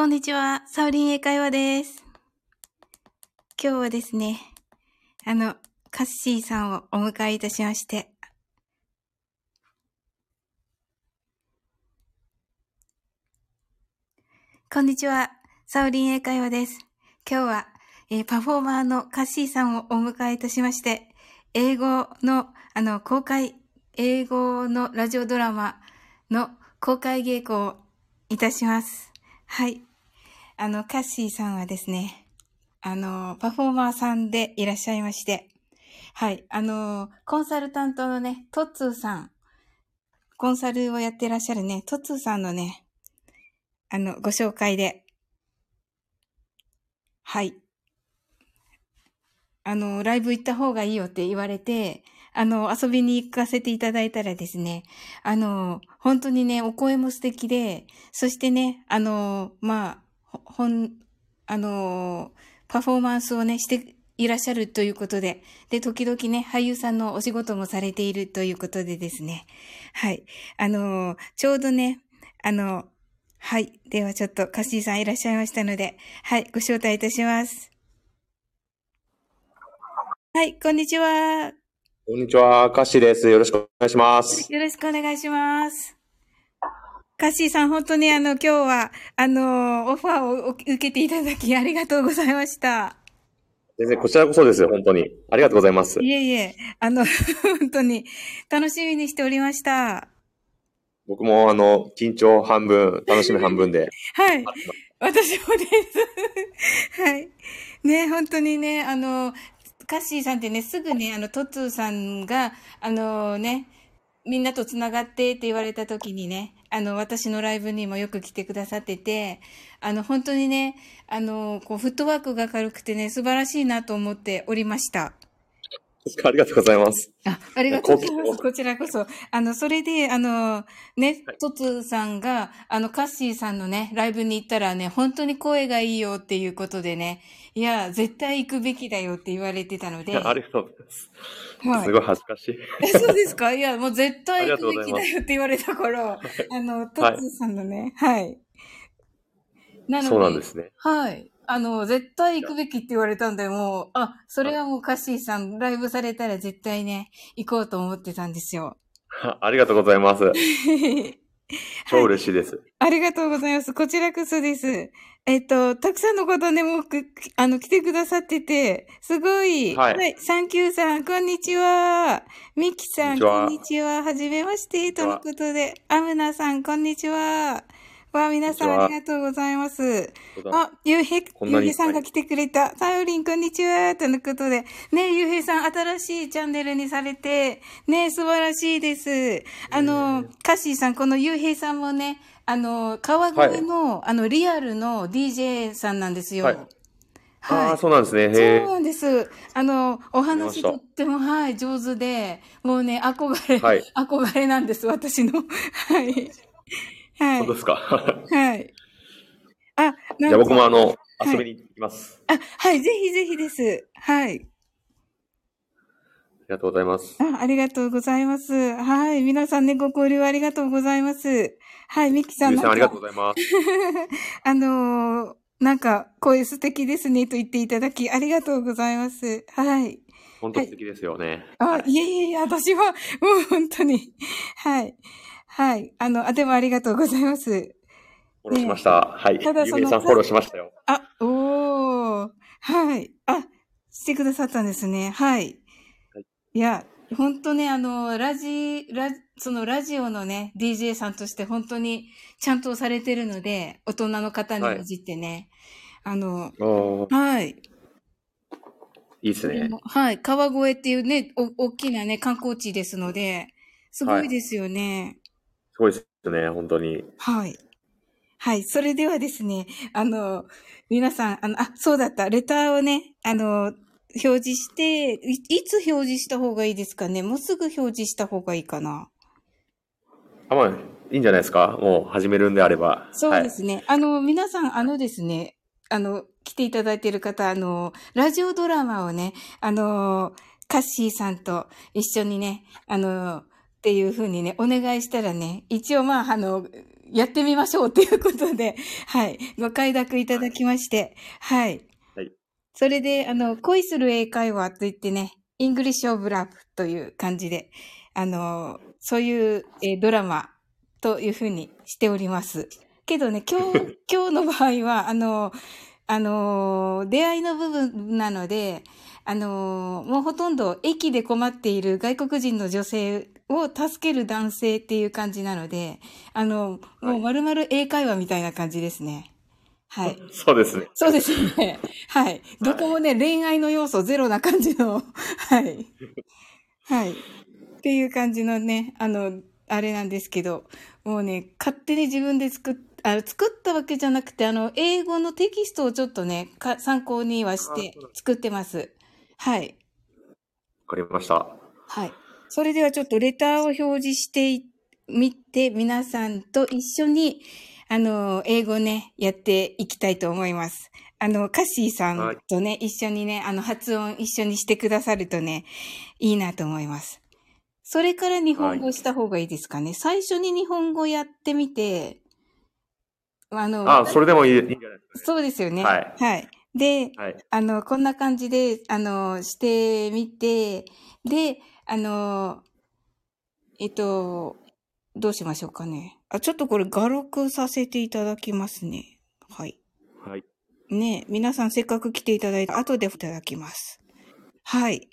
こんにちは、サウリン英会話です。今日はですね、あの、カッシーさんをお迎えいたしまして、こんにちは、サウリン英会話です。今日は、えーパフォーマーのカッシーさんをお迎えいたしまして、英語の、あの、公開、英語のラジオドラマの公開稽古をいたします。はい。あの、カッシーさんはですね、あの、パフォーマーさんでいらっしゃいまして、はい。あの、コンサルタントのね、トッツーさん、コンサルをやってらっしゃるね、トッツーさんのね、あの、ご紹介で、はい。あの、ライブ行った方がいいよって言われて、あの、遊びに行かせていただいたらですね、あの、本当にね、お声も素敵で、そしてね、あの、まあ、ほほん、あの、パフォーマンスをね、していらっしゃるということで、で、時々ね、俳優さんのお仕事もされているということでですね、はい。あの、ちょうどね、あの、はい。ではちょっと、カッシーさんいらっしゃいましたので、はい、ご招待いたします。はい、こんにちは。こんにちは、カッシーです。よろしくお願いします。よろしくお願いします。カッシーさん、本当にあの、今日は、あの、オファーをお受けていただきありがとうございました。全然こちらこそですよ、本当に。ありがとうございます。いえいえ、あの、本当に楽しみにしておりました。僕もあの、緊張半分、楽しみ半分で。はい。私もです。はい。ね、本当にね、あの、カッシーさんってね、すぐね、あの、トッツーさんが、あのね、みんなと繋がってって言われた時にね、あの、私のライブにもよく来てくださってて、あの、本当にね、あの、こう、フットワークが軽くてね、素晴らしいなと思っておりました。ありがとうございます。あ、ありがとうございます。ここちらこそ。あの、それで、あの、ねはい、トツさんが、あの、カッシーさんのね、ライブに行ったらね、本当に声がいいよっていうことでね、いや、絶対行くべきだよって言われてたので。ありがとうございます。はいすごい恥ずかしい。え、そうですか？いや、もう絶対行くべきだよって言われたから、あの、トツさんのね、はい。なので、そうなんですね。はい。あの、絶対行くべきって言われたんで、もう、あ、それはもうカッシーさん、ライブされたら絶対ね、行こうと思ってたんですよ。ありがとうございます。超嬉しいです。ありがとうございます。こちらこそです。えっと、たくさんの方ね、もうく、あの、来てくださってて、すごい。はいサンキューさん、こんにちは。ミキさん、こんにちはこんにちは。はじめまして、とのことで。アムナさん、こんにちは。わあ、皆さんありがとうございます。あ、ゆうへゆうへいさんが来てくれた。サウリン、こんにちは。とのことで。ね、ゆうへいさん、新しいチャンネルにされて、ね、素晴らしいです。あの、カッシーさん、このゆうへいさんもね、あの、川越の、あの、リアルの DJ さんなんですよ。はいはいああ、そうなんですね。へそうえ。なんです。あの、お話とっても、はい、上手で、もうね、憧れ、はい 憧れなんです、私の。はい。はい本当。ですか？はい。あ、じゃあか僕もあの、はい遊びに行きます。あ、はい、ぜひぜひです。はい。ありがとうございます。あ、ありがとうございます。はい。皆さんね、ご交流ありがとうございます。はい、ミキさんなんかゆうさんありがとうございます。あのーなんか、声素敵ですねと言っていただき、ありがとうございます。はい。本当素敵ですよね。あ、はいいえいえいえ、私は、もう本当に。はい。はい。あの、あ、でもありがとうございます。フォローしました。はい。ただそのさんフォローしましたよ。あ、おー。はい。あ、してくださったんですね。はい。はいいや、本当ね、あの、ラジ、ラ、そのラジオのね、DJ さんとして本当にちゃんとされてるので、大人の方に混じってね。あの、おーはい。いいですね。はい。川越っていうね、お、大きなね、観光地ですので、すごいですよね。すごいですね、本当に。はい。はい。それではですね、あの、皆さん、あの、あ、そうだった。レターをね、あの、表示して、いいつ表示した方がいいですかね？もうすぐ表示した方がいいかなあ、まあ、いいんじゃないですか？もう始めるんであれば。そうですね。あの、皆さん、あのですね、あの、来ていただいている方、あの、ラジオドラマをね、あの、カッシーさんと一緒にね、あの、っていうふうにね、お願いしたらね、一応まあ、あの、やってみましょうということで、はい。ご快諾いただきまして、はい。はい。それで、あの、恋する英会話といってね、 English of Love という感じで、あの、そういう、えードラマというふうにしております。けどね、今日、今日の場合は、あの、あの、出会いの部分なので、あの、もうほとんど駅で困っている外国人の女性を助ける男性っていう感じなので、あの、もう丸々英会話みたいな感じですね。はい。そうですね。そうですね。はい。どこもね、恋愛の要素ゼロな感じの、はい。はい。っていう感じのね、あの、あれなんですけど、もうね、勝手に自分で作っあ作ったわけじゃなくて、あの、英語のテキストをちょっとね、か参考にはして作ってます。はい。わかりました。はい。それではちょっとレターを表示してみて、皆さんと一緒に、あの、英語ね、やっていきたいと思います。あの、カッシーさんとね、一緒にね、あの、発音一緒にしてくださるとね、いいなと思います。それから日本語した方がいいですかね。最初に日本語やってみて、あの、あ、それでもいいいいんじゃないですそうですよね。はいはい。で、か。はい。あの、こんな感じで、あの、してみて、で、あの、えっと、どうしましょうかね。あ、ちょっとこれ画録させていただきますね。はい。はい。ね皆さんせっかく来ていただいて、後でいただきます。はい。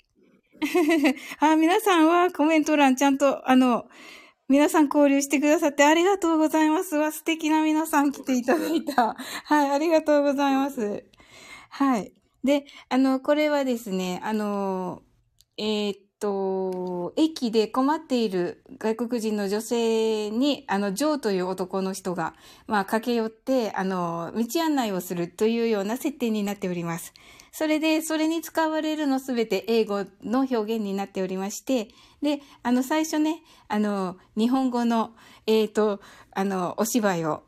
あ、皆さんはコメント欄ちゃんと、あの、皆さん交流してくださってありがとうございます。わ、素敵な皆さん来ていただいた。はい、ありがとうございます。はい。で、あの、これはですね、あの、えーっと、駅で困っている外国人の女性に、あの、ジョーという男の人が、まあ、駆け寄って、あの、道案内をするというような設定になっております。それで、それに使われるのすべて英語の表現になっておりまして、で、あの、最初ね、あの、日本語の、えーと、あの、お芝居を、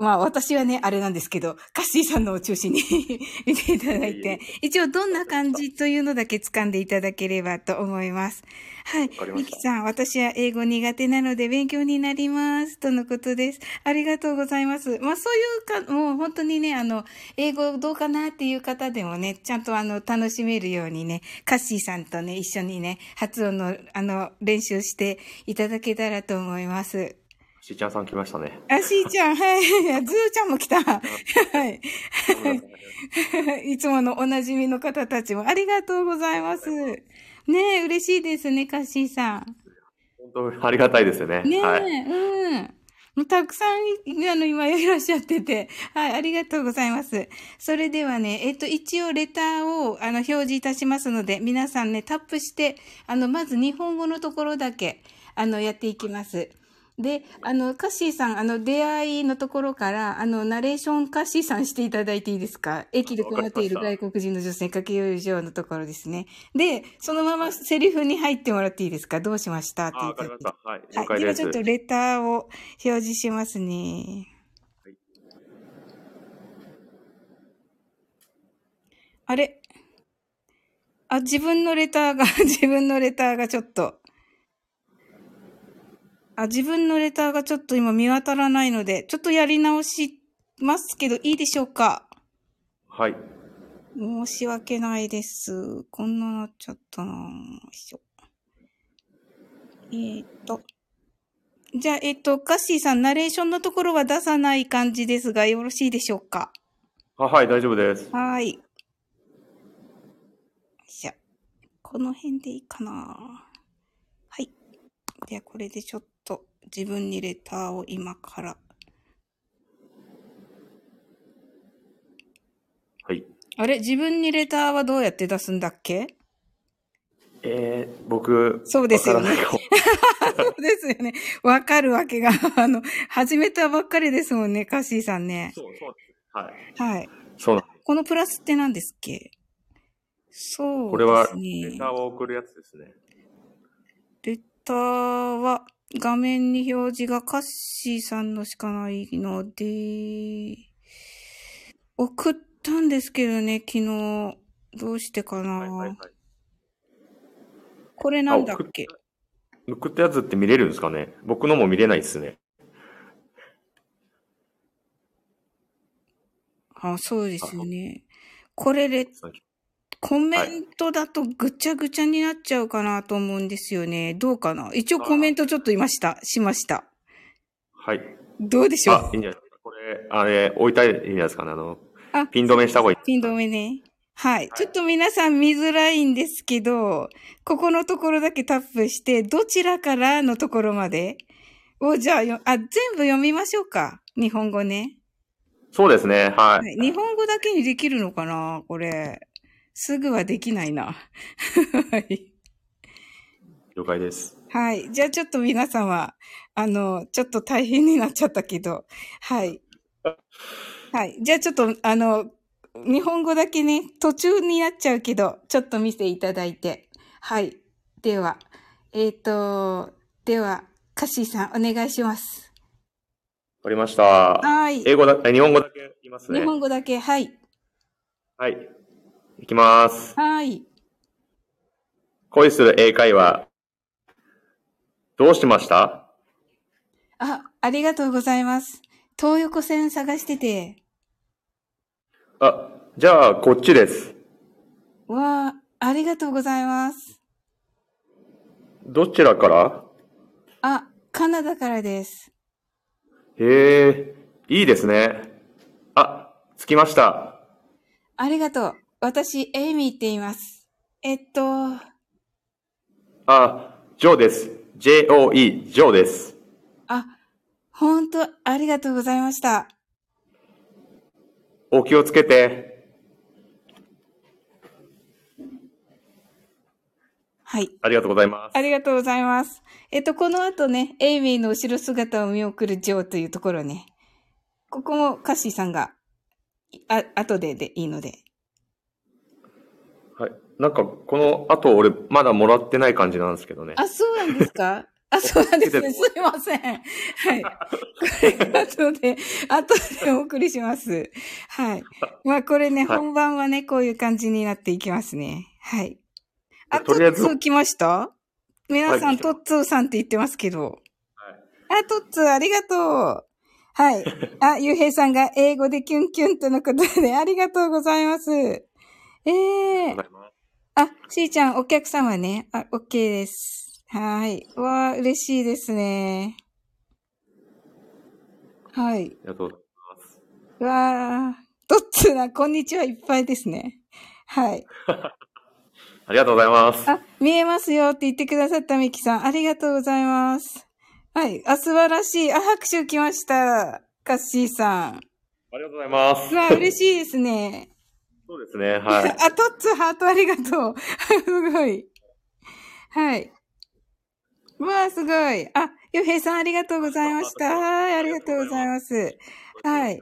まあ私はね、あれなんですけど、カッシーさんのを中心に 見ていただいて、一応どんな感じというのだけ掴んでいただければと思います。はいミキさん、私は英語苦手なので勉強になります。とのことです。ありがとうございます。まあそういうか、もう本当にね、あの、英語どうかなっていう方でもね、ちゃんとあの、楽しめるようにね、カッシーさんとね、一緒にね、発音の、あの、練習していただけたらと思います。しーちゃんさん来ましたね。あ、しーちゃん、はい。ズーちゃんも来た。はい。いつものおなじみの方たちもありがとうございます。ねえ、嬉しいですね、カッシーさん。本当ありがたいですよね。ねえ、はい。うん。もうたくさん、あの、今いらっしゃってて、はい、ありがとうございます。それではね、えっと、一応レターを、あの、表示いたしますので、皆さんね、タップして、あの、まず日本語のところだけ、あの、やっていきます。で、あの、カッシーさん、あの、出会いのところから、あの、ナレーションカッシーさんしていただいていいですか？駅で困っている外国人の女性に駆け寄る上のところですね。で、そのままセリフに入ってもらっていいですか？どうしました？ってあ、いうわかりました。はい。了はい。解です。ではちょっとレターを表示しますね。はいあれ？あ、自分のレターが、自分のレターがちょっと。あ、自分のレターがちょっと今見当たらないので、ちょっとやり直しますけど、いいでしょうか？はい。申し訳ないです。こんななっちゃったな。えーっと。じゃあ、えっと、カッシーさん、ナレーションのところは出さない感じですが、よろしいでしょうか？あはい、大丈夫です。はーい。よいしょ。この辺でいいかなはい。では、これでちょっと自分にレターを今から。はい。あれ？自分にレターはどうやって出すんだっけ？えー、僕、そうですよね そうですよね。わかるわけが、あの、始めたばっかりですもんね、カッシーさんね。そう、そうです。はい。はい。そうな。このプラスって何ですっけ？そうこれはです、ね。レターを送るやつですね。レターは画面に表示がカッシーさんのしかないので、送ったんですけどね、昨日。どうしてかな、はいはいはい、これなんだっけ？送ったやつって見れるんですかね？僕のも見れないですね。あ、そうですよね。これでコメントだとぐちゃぐちゃになっちゃうかなと思うんですよね。どうかな？一応コメントちょっといました。しました。はい。どうでしょあ、いいんじゃない？ですか。これ、あれ、置いたらいいんじゃないですかね。あの、あピン止めした方がいい。ピン止めね。はい。ちょっと皆さん見づらいんですけど、ここのところだけタップして、どちらからのところまで？を、じゃあよ、あ、全部読みましょうか。日本語ね。そうですね。は。はいい。日本語だけにできるのかな？これ。すぐはできないな。はい。了解です。はい。じゃあちょっと皆様、あの、ちょっと大変になっちゃったけど、はい。はい。じゃあちょっと、あの、日本語だけね、途中になっちゃうけど、ちょっと見せていただいて。はい。では、えっ、と、では、カッシーさん、お願いします。わかりました。はい。英語だ、え日本語だけ言いますね日。本語だけ、はい。はい。いきます。はい。恋する英会話。どうしました？あ、ありがとうございます。東横線探してて。あ、じゃあ、こっちです。わあ、ありがとうございます。どちらから？あ、カナダからです。へえ、いいですね。あ、着きました。ありがとう。私、エイミーって言います。えっと、あ、ジョーです。J-O-E、ジョーです。あ、ほんと、ありがとうございました。お気をつけて。はい。ありがとうございます。ありがとうございます。えっと、この後ね、エイミーの後ろ姿を見送るジョーというところね。ここもカッシーさんが、あ、後ででいいので。はい。なんか、この後、俺、まだもらってない感じなんですけどね。あ、そうなんですか？あ、そうなんですね。すいません。はい。これ、後で、後でお送りします。はい。まあ、これね、はい本番はね、こういう感じになっていきますね。はい。あ、トとりあえずッツー来ました？皆さん、はいトッツーさんって言ってますけど。はいあ、トッツー、ありがとう。はい。あ、ゆうへいさんが英語でキュンキュンとのことで、ありがとうございます。ええああ、しーちゃん、お客様ね。あ、OK です。はい。わあ、嬉しいですね。はい。ありがとうございます。わあ、どっつな、こんにちはいっぱいですね。はい。ありがとうございます。あ、見えますよって言ってくださったミキさん、ありがとうございます。はい。あ、素晴らしい。あ、拍手来ました。カッシーさん。ありがとうございます。うわあ、嬉しいですね。そうですね、はい。あ、トッツーハートありがとう。すごい。はい。うわあ、すごい。あ、ゆうへいさんありがとうございました。はい、ありがとうございます。はい。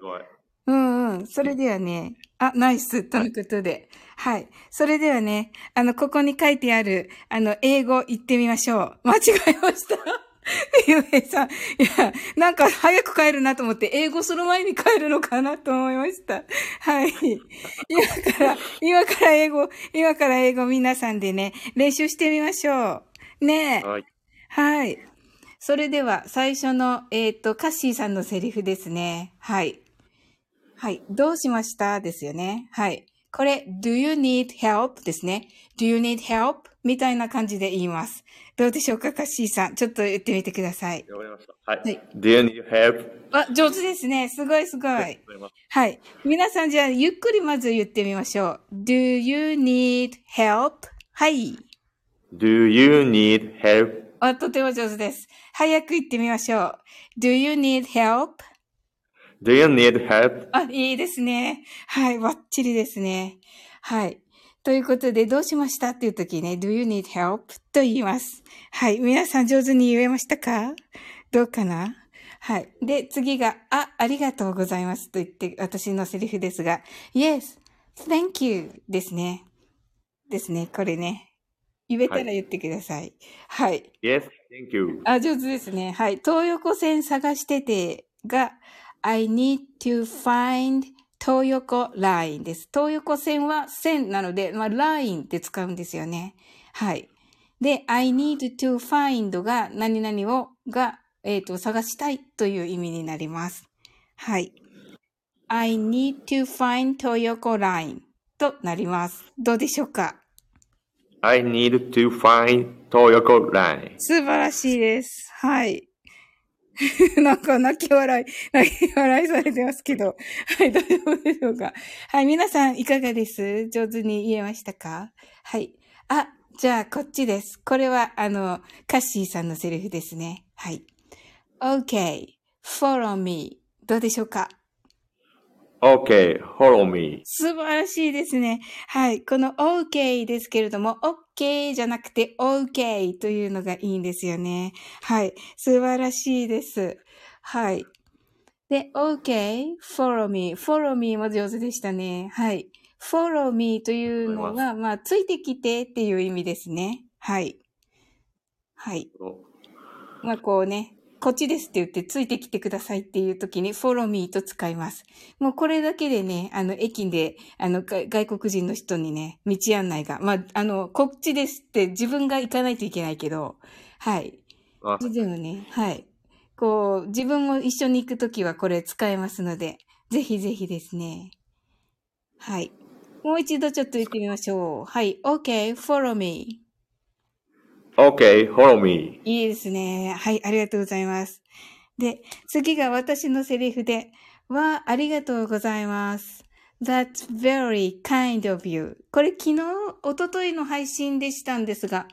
うんうん。それではね、あ、ナイスとのことで。はい。それではね、あの、ここに書いてある、あの、英語言ってみましょう。間違えました。ゆうへいさん。いや、なんか早く帰るなと思って、英語その前に帰るのかなと思いました。はい。今から、今から英語、今から英語皆さんでね、練習してみましょう。ねえ。はい。はい。それでは、最初の、えっ、と、カッシーさんのセリフですね。はい。はい。どうしました？ですよね。はい。これ、do you need help? ですね。Do you need help? みたいな感じで言います。どうでしょうか、カッシーさん。ちょっと言ってみてください。わかりました。はい。はい Do you need help? あ、上手ですね。すごいすごい。はい。皆さんじゃあ、ゆっくりまず言ってみましょう。do you need help? はい。Do you need help? あ、とても上手です。早く言ってみましょう。do you need help? Do you need help? あ、いいですね。はい、バッチリですね。はい。ということで、どうしました？っていう時ね、do you need help? と言います。はい。皆さん上手に言えましたか？どうかな？はい。で、次が、あ、ありがとうございますと言って、私のセリフですが、yes, thank you ですね。ですね、これね。言えたら言ってください。はい。Yes, thank you. あ、上手ですね。はい。東横線探しててが、I need to find 東横 line です。東横線は線なので、まあ、line って使うんですよね。はい。で、I need to find が何々を、が、えっ、と、探したいという意味になります。はい。I need to find Toyoko line となります。どうでしょうか？I need to find Toyoko line. 素晴らしいです。はい。なんか泣き笑い、泣き笑いされてますけど。はい、大丈夫でしょうかはい、皆さんいかがです？上手に言えましたか？はい。あ、じゃあこっちです。これはあの、カッシーさんのセリフですね。はい。Okay, follow me. どうでしょうか？Okay, follow me. 素晴らしいですね。はい。この OK ですけれども、OK じゃなくて OK というのがいいんですよね。はい。素晴らしいです。はい。で、OK, follow me. follow me も上手でしたね。はい。follow me というのが、まあ、ついてきてっていう意味ですね。はい。はい。まあ、こうね、こっちですって言ってついてきてくださいっていう時に follow me と使います。もうこれだけでね、あの、駅で、あの、が外国人の人にね、道案内が、まあ、あの、こっちですって自分が行かないといけないけど、はい。あでもね、はい。こう、自分も一緒に行くときはこれ使えますので、ぜひぜひですね。はい。もう一度ちょっと言ってみましょう。はい。OK, follow me. Okay, follow me. いいですね。はい、ありがとうございます。で、次が私のセリフで、わ、ありがとうございます。That's very kind of you. これ昨日、おとといの配信でしたんですが、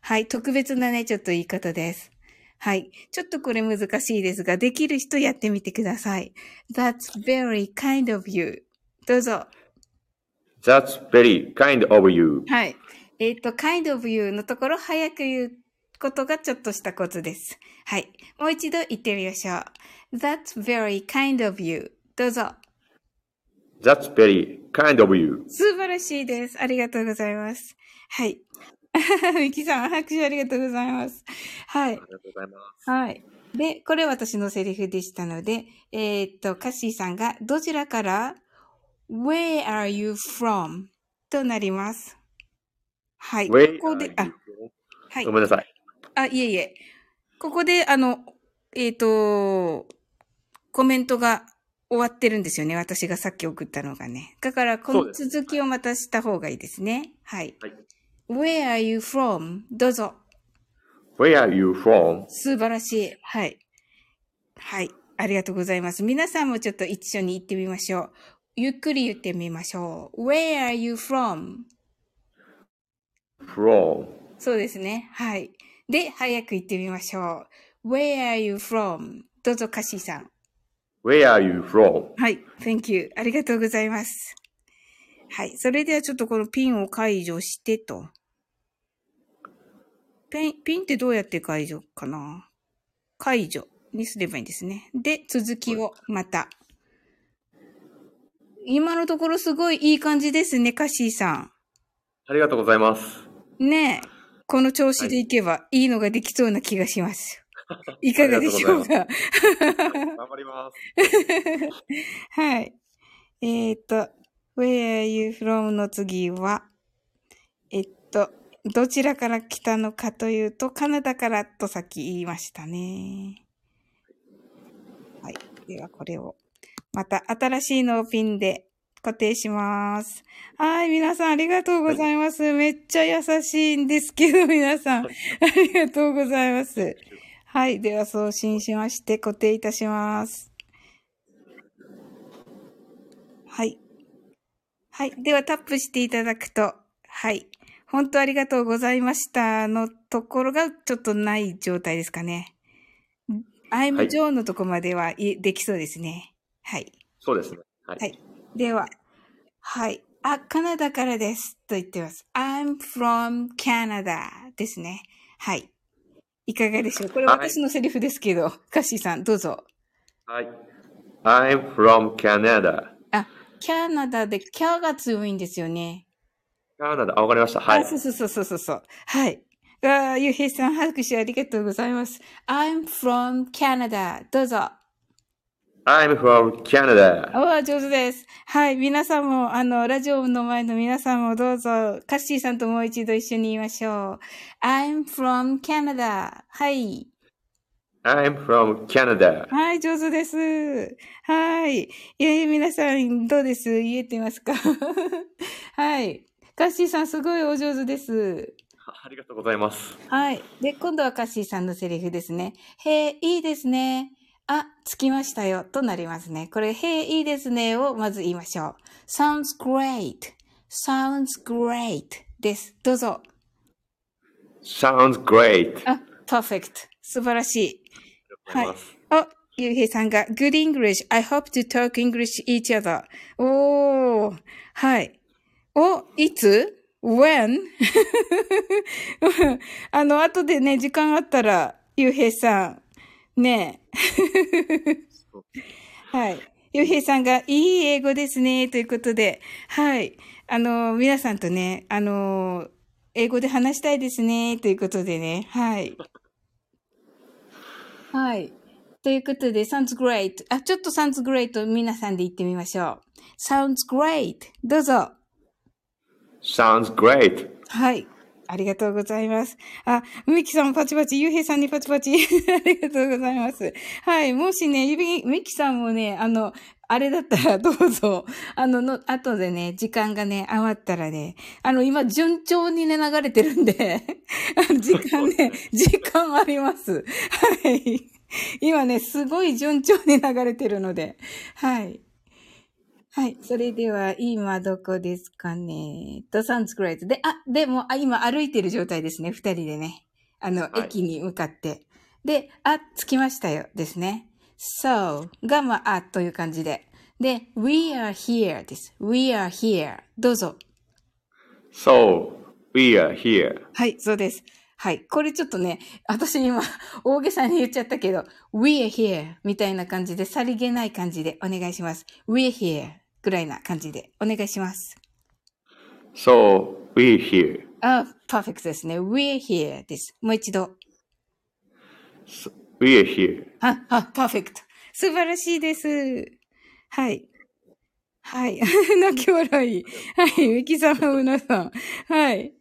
はい、特別なね、ちょっと言い方です。はい。ちょっとこれ難しいですが、できる人やってみてください。That's very kind of you. どうぞ。That's very kind of you. はい。えっ、と、kind of you のところ早く言うことがちょっとしたコツです。はい。もう一度言ってみましょう。That's very kind of you. どうぞ。That's very kind of you. 素晴らしいです。ありがとうございます。はい。ミキさん、拍手ありがとうございます。はい。ありがとうございます。はい。で、これ私のセリフでしたので、えーっと、カッシーさんが、どちらから ?Where are you from? となります。はい。ここであはいご。めんなさい。あ、いえいえ。ここで、あの、えっ、と、コメントが終わってるんですよね。私がさっき送ったのがね。だから、この続きをまたした方がいいですね。はい。はい Where are you from? どうぞ。Where are you from? 素晴らしい。はい。はい。ありがとうございます。皆さんもちょっと一緒に言ってみましょう。ゆっくり言ってみましょう。Where are you from? From. そうですね。はい。で、早く言ってみましょう。Where are you from? どうぞ、カッシーさん。Where are you from? はい。Thank you. ありがとうございます。はい。それではちょっとこのピンを解除してと。ピン、ピンってどうやって解除かな？解除にすればいいんですね。で、続きをまた。今のところすごいいい感じですね、カッシーさありがとうございます。ん。ねえ。この調子でいけばいいのができそうな気がします。いかがでしょうか？頑張ります。はい。えーっと、where are you from の次は、えっと、どちらから来たのかというと、カナダからとさっき言いましたね。はい。ではこれを、また新しいのをピンで固定します。はい。皆さんありがとうございます。めっちゃ優しいんですけど、皆さん。ありがとうございます。はい。では送信しまして固定いたします。はい。はい。ではタップしていただくと、はい。本当ありがとうございましたのところがちょっとない状態ですかね。I'm はい Joe のとこまではいできそうですね。はい。そうですね。はい。はいでは、はい。あ、カナダからです。と言ってます。I'm from Canada ですね。はい。いかがでしょう？これはい私のセリフですけど、カッシーさんどうぞ。はい。I'm from Canada. あ、キャナダでキャが強いんですよね。カナダ。あ、わかりました。はいあ、。そうそうそうそうそう。はい。あーゆうへいさん、拍手ありがとうございます。I'm from Canada. どうぞ。I'm from Canada. おー上手です。はい。皆さんも、あの、ラジオの前の皆さんもどうぞ、カッシーさんともう一度一緒に言いましょう。I'm from Canada. はい。I'm from Canada. はい、上手です。はい。えー、皆さん、どうです？言えてますか？はい。カッシーさん、すごいお上手です。ありがとうございます。はい。で、今度はカッシーさんのセリフですね。へえ、いいですね。あ、着きましたよ。となりますね。これ、へえ、いいですね。をまず言いましょう。sounds great. sounds great です。どうぞ。Sounds great. あ、perfect. 素晴らしい。ありがとうござい。あ、ゆうへいさんが、good English. I hope to talk English each other. おー。はい。お、いつ ?when? あの、後でね、時間あったら、ゆうへいさん。ねえ。はい。ゆうへいさんが、いい英語ですね。ということで、はい。あの、皆さんとね、あの、英語で話したいですね。ということでね、はい。はい。ということで、sounds great. あ、ちょっと sounds great 皆さんで言ってみましょう。sounds great. どうぞ。Sounds great. はい。ありがとうございます。あ、ミキさんパチパチ、ゆうへいさんにパチパチ。ありがとうございます。はい。もしね、ゆびミキさんもね、あの、あれだったらどうぞ。あの、の、後でね、時間がね、余ったらね、あの、今、順調にね、流れてるんで、時間ね、時間あります。はい。今ね、すごい順調に流れてるので、はい。はい。それでは、今どこですかね？と、sounds great. で、あ、でも、あ、今歩いてる状態ですね。二人でね。あの、はい駅に向かって。で、あ、着きましたよ。ですね。so が、まあ、あという感じで。で、we are here です。we are here. どうぞ。So, we are here. はい、そうです。はい。これちょっとね、私今、大げさに言っちゃったけど、we are here みたいな感じで、さりげない感じでお願いします。we are here ぐらいな感じでお願いします。So, we here. あ、パーフェクトですね。we're here です。もう一度。So, we are here. あ、あ、パーフェクト。素晴らしいです。はい。はい。泣き笑い。はい。ミキさん、うなさん。はい。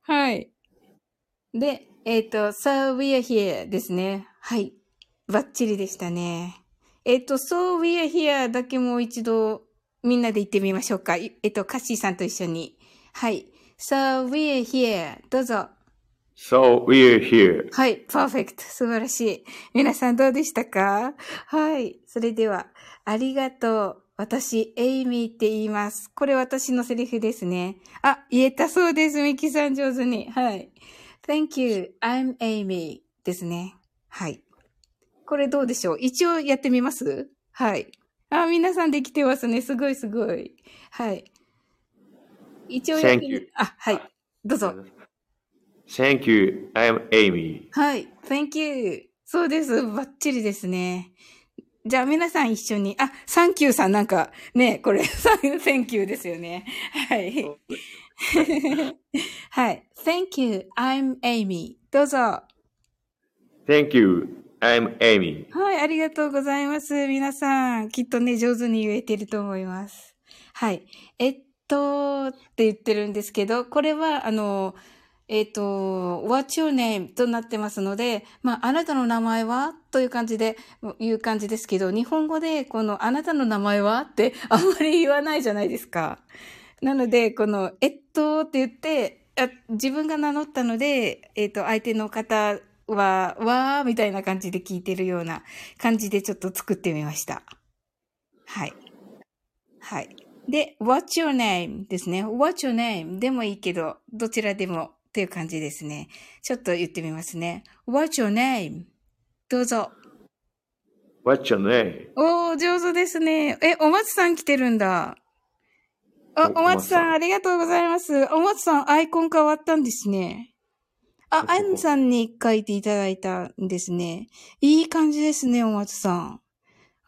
はい。で、えっ、と、so we are here ですね。はい。バッチリでしたね。えっ、と、so we are here だけもう一度みんなで言ってみましょうか。いえっ、と、カッシーさんと一緒に。はい。so we are here どうぞ。So, we are here. はい、パーフェクト。素晴らしい。皆さんどうでしたか？はい。それでは、ありがとう。私、エイミーって言います。これ私のセリフですね。あ、言えたそうです。ミキさん上手に。はい。Thank you, I'm Amy ですね。はい。これどうでしょう？一応やってみます？はい。あ、皆さんできてますね。すごいすごい。はい。一応やってみ.あ、はい。どうぞ。Thank you. I'm Amy. はい。Thank you. そうです。バッチリですね。じゃあ皆さん一緒に、あ、サンキューさんなんか、ね、これ、サン、Thank you ですよね。はい。はい。Thank you. I'm Amy. どうぞ。Thank you. I'm Amy. はい、ありがとうございます。皆さん、きっとね、上手に言えてると思います。はい。えっと、って言ってるんですけど、これは、あの、えっと、what's your name? となってますので、まあ、あなたの名前は？という感じで、いう感じですけど、日本語で、この、あなたの名前は？って、あんまり言わないじゃないですか。なので、この、えっとって言って、あ自分が名乗ったので、えっと、相手の方は、わーみたいな感じで聞いてるような感じでちょっと作ってみました。はい。はい。で、what's your name? ですね。what's your name? でもいいけど、どちらでもっていう感じですね。ちょっと言ってみますね。what's your name? どうぞ。What's your name? おー、上手ですね。え、お松さん来てるんだ。あ、お松さんありがとうございます。お松さん、アイコン変わったんですね。あ、アンさんに書いていただいたんですね。いい感じですね、お松さん。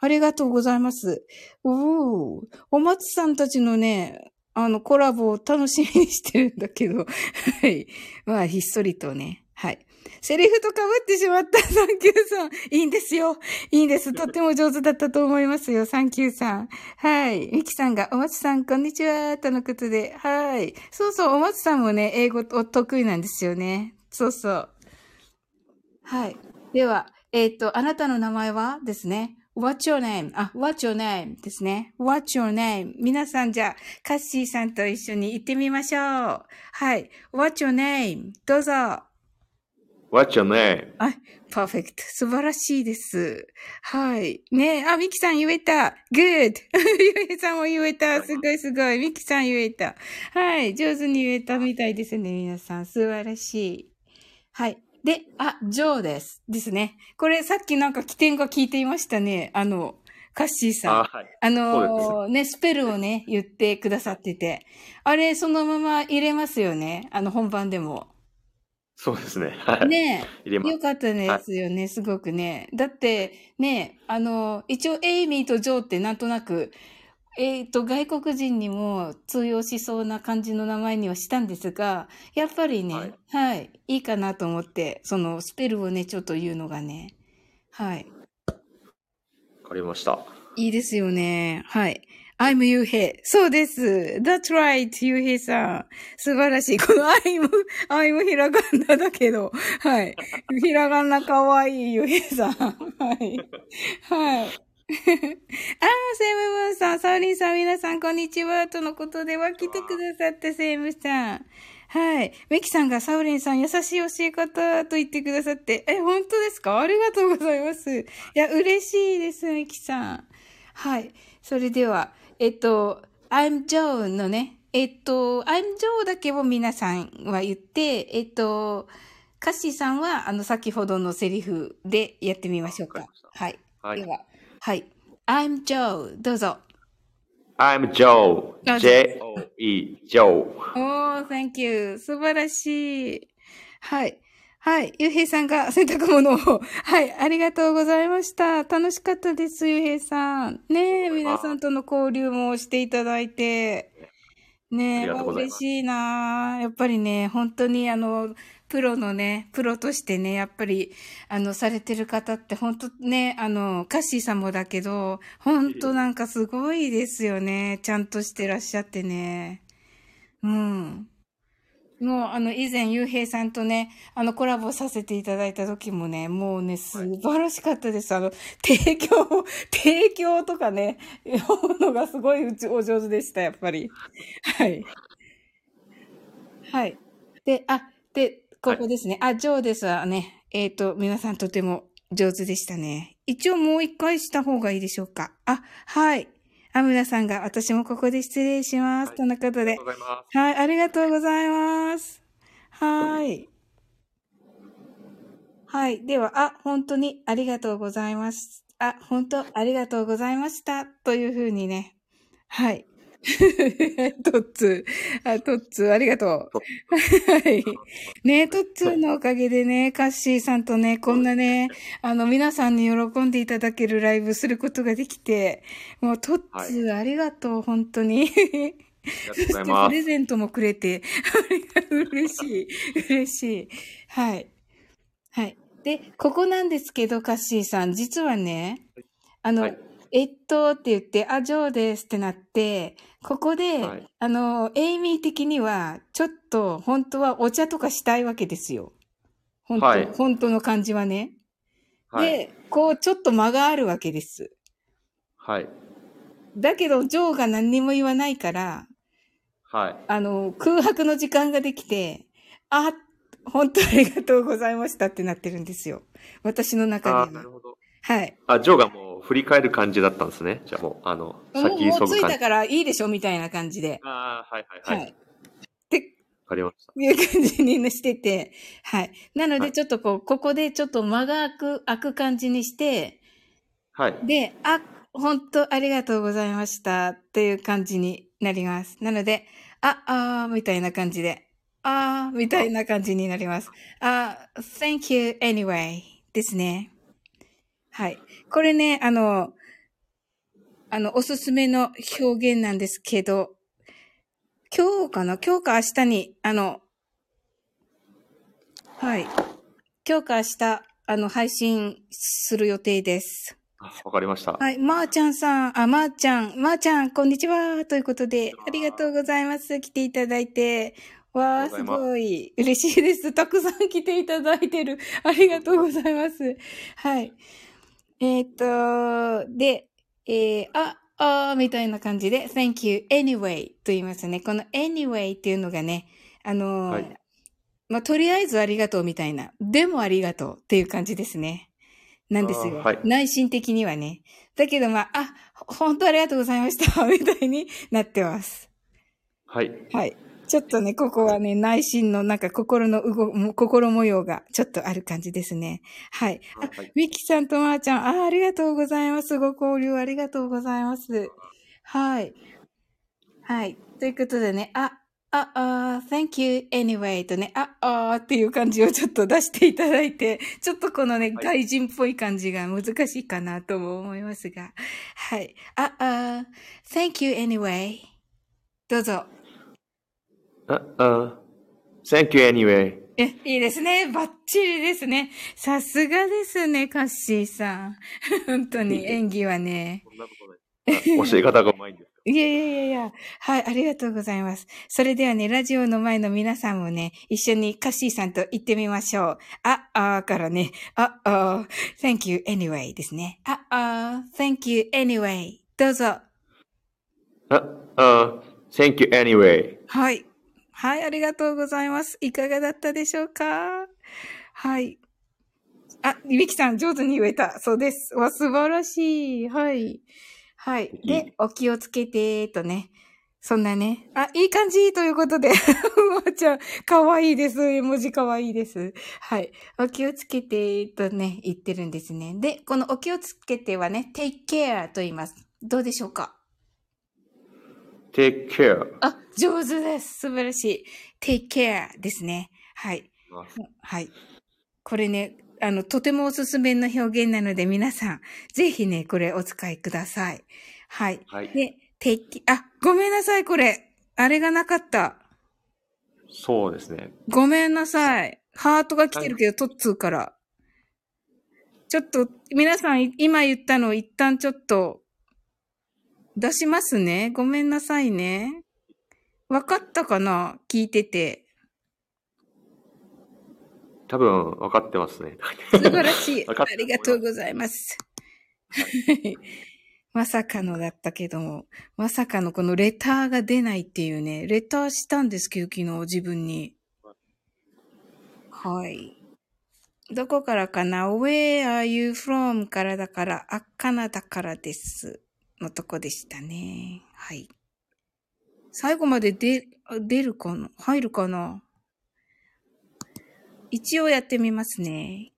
ありがとうございます。おー、お松さんたちのね、あの、コラボを楽しみにしてるんだけど、はい。まあ、ひっそりとね、はい。セリフと被ってしまった、サンキューさん。いいんですよ。いいんです。とっても上手だったと思いますよ、サンキューさん。はい。ミキさんが、お松さん、こんにちは、とのことで。はい。そうそう、お松さんもね、英語お得意なんですよね。そうそう。はい。では、えっ、と、あなたの名前はですね。What's your name? あ、What's your name? ですね。What's your name? 皆さんじゃあ、カッシーさんと一緒に行ってみましょう。はい。What's your name? どうぞ。What's your name? あ、パーフェクト。素晴らしいです。はい。ねあ、ミキさん言えた。Good! ゆえさんも言えた。すごいすごい。ミキさん言えた。はい。上手に言えたみたいですね、皆さん。素晴らしい。はい。で、あ、ジョーです。ですね。これさっきなんか起点が聞いていましたね。あの、カッシーさん。あ、はい。あのーね、スペルをね、言ってくださってて。あれ、そのまま入れますよね。あの、本番でも。そうですね。はい。ね入れますよ。かったですよね、すごくね。だって、ね、あの、一応、エイミーとジョーってなんとなく、えっ、と、外国人にも通用しそうな感じの名前にはしたんですが、やっぱりね、ははいい、い、いかなと思って、そのスペルをね、ちょっと言うのがね、はい。わかりました。いいですよね。はい。I'm ゆうへい。そうです。That's right, ゆうへいさん。素晴らしい。この I'm、I'm ひらがなだけど。はい。ひらがなかわいいゆうへいさん。はい。はい。あー、セムムーンさん、サウリンさん、皆さん、こんにちは。とのことでは来てくださって、セムさん。はい。ミキさんがサウリンさん優しい教え方と言ってくださって、え、本当ですか？ありがとうございます。いや、嬉しいです、ミキさん。はい。それでは、えっと、I'm Joe のね、えっと、I'm Joe だけを皆さんは言って、えっと、カッシーさんは、あの、先ほどのセリフでやってみましょうかわかはい。はいで。は、はい。I'm Joe、どうぞ。I'm Joe. あ J-O-E. Joe. おー、thank you. 素晴らしい。はい。はい。ゆうへいさんが洗濯物を。はい。ありがとうございました。楽しかったです、ゆうへいさん。ねえ、皆さんとの交流もしていただいて。ねえ、嬉しいなやっぱりね、本当にあの、プロのね、プロとしてね、やっぱり、あの、されてる方って、本当ね、あの、カッシーさんもだけど、本当なんかすごいですよね。ちゃんとしてらっしゃってね。うん。もう、あの、以前、ゆうへいさんとね、あの、コラボさせていただいた時もね、もうね、素晴らしかったです。あの、提供、提供とかね、読むのがすごいうちお上手でした、やっぱり。はい。はい。で、あ、で、ここですね。あ、ジョーですわね。えっ、と、皆さんとても上手でしたね。一応もう一回した方がいいでしょうか。あ、はい。あ、皆さんが、私もここで失礼します。はいとのことでありがとう。ございます。はい、ありがとうございます。はい。はい。では、あ、本当にありがとうございます。あ、本当ありがとうございました。というふうにね。はい。トッツー。あ、トッツー、ありがとう。はい。ねトッツーのおかげでね、カッシーさんとね、こんなね、あの、皆さんに喜んでいただけるライブすることができて、もうトッツー、ありがとう、本当に。ありがとうございプます。レゼントもくれて、嬉しい。嬉しい。はい。はい。で、ここなんですけど、カッシーさん、実はね、あの、はいえっとって言って、あ、ジョーですってなって、ここで、はいあの、エイミー的には、ちょっと、本当はお茶とかしたいわけですよ。本当、はい本当の感じはね。はい。で、こう、ちょっと間があるわけです。はい。だけど、ジョーが何にも言わないから、はい。あの、空白の時間ができて、あ、本当ありがとうございましたってなってるんですよ。私の中では。なるほど。はい。あ、ジョーがもう振り返る感じだったんですね。じゃあもう、あの、先急もう着いぐ感じ。たからいいでしょみたいな感じで。ああ、はいはいは。はいい。わってかりました。いう感じにしてて。はい。なので、はいちょっとこう、ここでちょっと間が空く、空く感じにして、はい。で、あ、本当ありがとうございましたっていう感じになります。なので、あ、あーみたいな感じで、あーみたいな感じになります。あ、thank you anyway ですね。はい。これね、あの、あの、おすすめの表現なんですけど、今日かな？今日か明日に、あの、はい。今日か明日、あの、配信する予定です。あわかりました。はい。まー、ちゃんさん、あ、まー、ちゃん、まー、ちゃん、こんにちは。ということで、ありがとうございます。来ていただいて。わあ、すごい。嬉しいです。たくさん来ていただいてる。ありがとうございます。はい。えっ、と、で、えー、あ、あみたいな感じで、thank you anyway と言いますね。この anyway っていうのがね、あのーはい、まあ、とりあえずありがとうみたいな、でもありがとうっていう感じですね。なんですよ。はい、内心的にはね。だけどまあ、あ、本当ありがとうございましたみたいになってます。はい。はい。ちょっとね、ここはね、内心のなんか心の動、心模様がちょっとある感じですね。はい。あ、はい、ミキさんとマーちゃん、あ、ありがとうございます。ご交流ありがとうございます。はい。はい。ということでね、あ、あ、あ、thank you anyway とね、あ、あっていう感じをちょっと出していただいて、ちょっとこのね、はい、外人っぽい感じが難しいかなとも思いますが。はい。あ、あ、thank you anyway どうぞ。あ、あ、thank you anyway. え、いいですね。バッチリですね。さすがですね、カッシーさん。本当に演技はね。そんなことない。教え方がうまいんです いやいやいやいや。はい、ありがとうございます。それではね、ラジオの前の皆さんもね、一緒にカッシーさんと言ってみましょう。あ、あからね、あ、あ、thank you anyway ですね。あ、あ、thank you anyway どうぞ。あ、あ、thank you anyway はい。はい、ありがとうございます。いかがだったでしょうか？はい。あ、いびきさん上手に言えた。そうです。わ、素晴らしい。はい。はい。で、お気をつけて、とね。そんなね。あ、いい感じということで。まーちゃん、かわいいです。絵文字かわいいです。はい。お気をつけて、とね、言ってるんですね。で、このお気をつけてはね、take care と言います。どうでしょうか？Take care. あ、上手です。素晴らしい。take care ですね。はい。はい。これね、あの、とてもおすすめの表現なので皆さん、ぜひね、これお使いください。はい。はい。で、take, あ、ごめんなさい、これ。あれがなかった。そうですね。ごめんなさい。ハートが来てるけど、トッツーから。ちょっと、皆さん、今言ったのを一旦ちょっと出しますね。ごめんなさいね。わかったかな？聞いてて。多分、わかってますね。素晴らしい。ありがとうございます。まさかのだったけども、まさかのこのレターが出ないっていうね、レターしたんですけど、昨日自分に。はい。どこからかな ?Where are you from? からだから、あ、カナダからです。のとこでしたね。はい。最後まで出、出るかな？入るかな？一応やってみますね。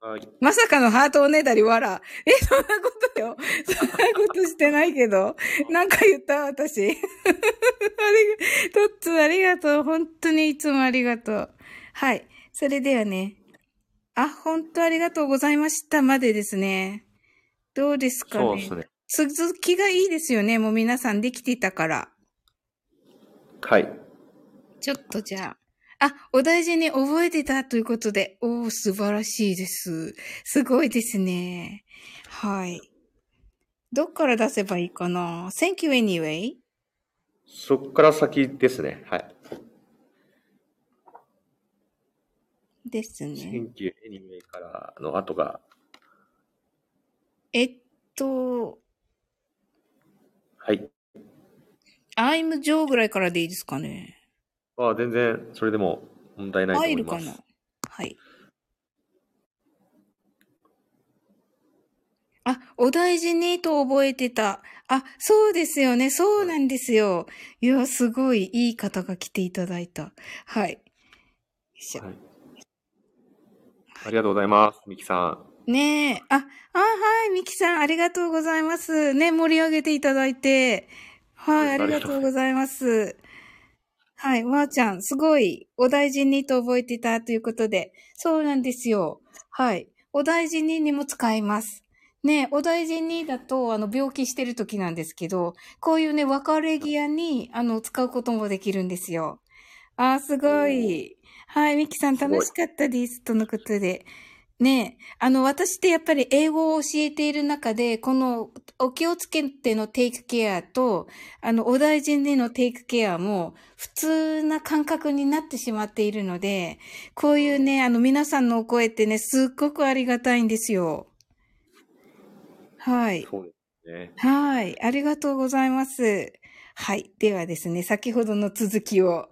はい。まさかのハートおねだりわら。え、そんなことよ。そんなことしてないけど。なんか言った私。ありが、とっつありがとう。本当にいつもありがとう。はい。それではね。あ、本当ありがとうございましたまでですね。どうですかね。そうですね。続きがいいですよね。もう皆さんできてたから。はい。ちょっとじゃあ。あ、お大事に覚えてたということで。おー、素晴らしいです。すごいですね。はい。どっから出せばいいかな ?Thank you anyway? そっから先ですね。はい。ですね。Thank you anyway からの後がえっと、はい。I'm Joe ぐらいからでいいですかね。ああ、全然、それでも問題ないと思います。入るかなはい。あ、お大事にと覚えてた。あ、そうですよね。そうなんですよ。いや、すごいいい方が来ていただいた。はい。よいしょ。はい、ありがとうございます、ミキさん。ねえ。あ、あ、はい、ミキさん、ありがとうございます。ね、盛り上げていただいて。はい、ありがとうございます。はい、まー、あ、ちゃん、すごい、お大事にと覚えてたということで。そうなんですよ。はい。お大事ににも使います。ね、お大事にだと、あの、病気してる時なんですけど、こういうね、別れ際に、あの、使うこともできるんですよ。あ、すごい。はい、ミキさん楽しかったです。とのことで。ねあの、私ってやっぱり英語を教えている中で、この、お気をつけてのテイクケアと、あの、お大臣でのテイクケアも、普通な感覚になってしまっているので、こういうね、あの、皆さんのお声ってね、すっごくありがたいんですよ。はい。そうですね。はい。ありがとうございます。はい。ではですね、先ほどの続きを。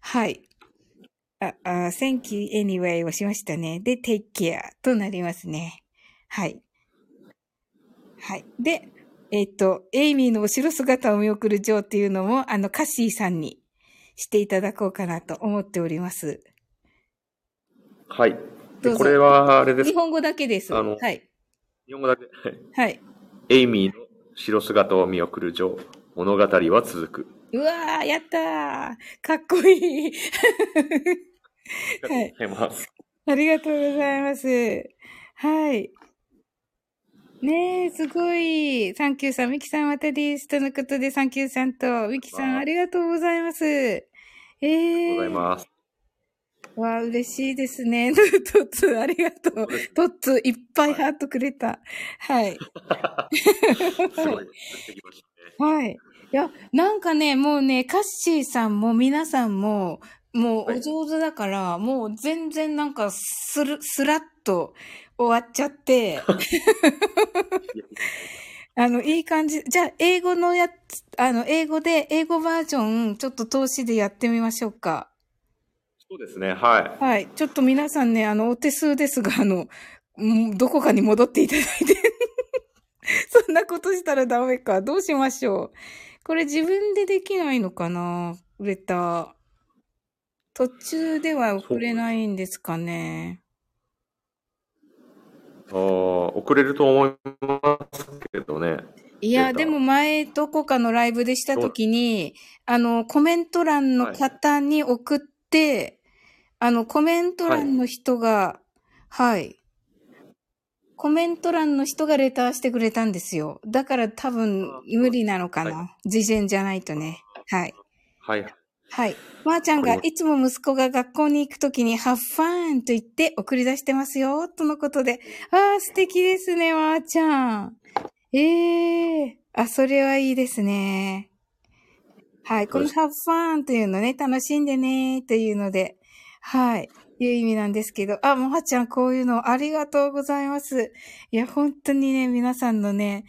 はい。あ、あ、thank you anyway をしましたね。で、take care となりますね。はい。はい。で、えっ、と、エイミーの後ろ姿を見送るジョーっていうのも、あの、カッシーさんにしていただこうかなと思っております。はい。でこれは、あれです日。本語だけです。あのはい。日本語だけ？はいはい。エイミーの白姿を見送るジョー。物語は続く。うわー、やったーかっこいいありがとうございます。ありがとうございます。はい。ねえ、すごい。サンキューさん、ミキさんまたです。とのことで、サンキューさんと、ミキさん、わあありがとうございます。えありがとうえございます。わあ、嬉しいですね。トッツ、ありがとう。トッツ、いっぱいハートくれた。はい。はい。いや、なんかね、もうね、カッシーさんも皆さんも、もうお上手だから、もう全然なんかスル、スラッと終わっちゃって、あの、いい感じ。じゃあ、英語のやつ、あの、英語で、英語バージョン、ちょっと投資でやってみましょうか。そうですね。ははい。ちょっと皆さんね、あの、お手数ですが、あの、うんどこかに戻っていただいて。そんなことしたらダメか。どうしましょう。これ自分でできないのかなレター。途中では送れないんですかね。い。あー遅れると思いますけどね。いや、でも前どこかのライブでしたときに、あの、コメント欄の方に送って、あの、コメント欄の人が、はい。コメント欄の人がレターしてくれたんですよ。だから多分あ無理なのかな。は事前じゃないとね。はい。はい。はい。まー、ちゃんがいつも息子が学校に行くときに、ハッファンと言って送り出してますよ、とのことで。ああ、素敵ですね、まー、ちゃん。ええあ、それはいいですね。はい。このハッファンというのね、楽しんでね、というので、はい。いう意味なんですけど、あ、まーちゃん、こういうのありがとうございます。いや、本当にね、皆さんのね、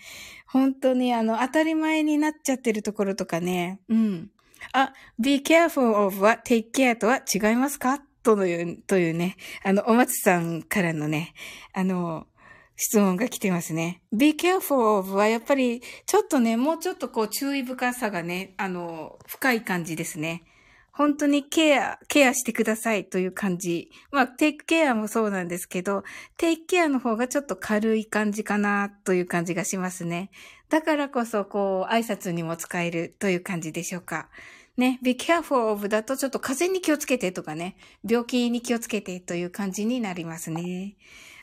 本当にあの、当たり前になっちゃってるところとかね、うん。あ、be careful of は take care とは違いますか？という、というね、あの、お松さんからのね、あの、質問が来てますね。be careful of はやっぱり、ちょっとね、もうちょっとこう注意深さがね、あの、深い感じですね。本当にケア、ケアしてくださいという感じ。まあ、テイクケアもそうなんですけど、テイクケアの方がちょっと軽い感じかなという感じがしますね。だからこそ、こう、挨拶にも使えるという感じでしょうか。ね、be careful of だとちょっと風邪に気をつけてとかね、病気に気をつけてという感じになりますね。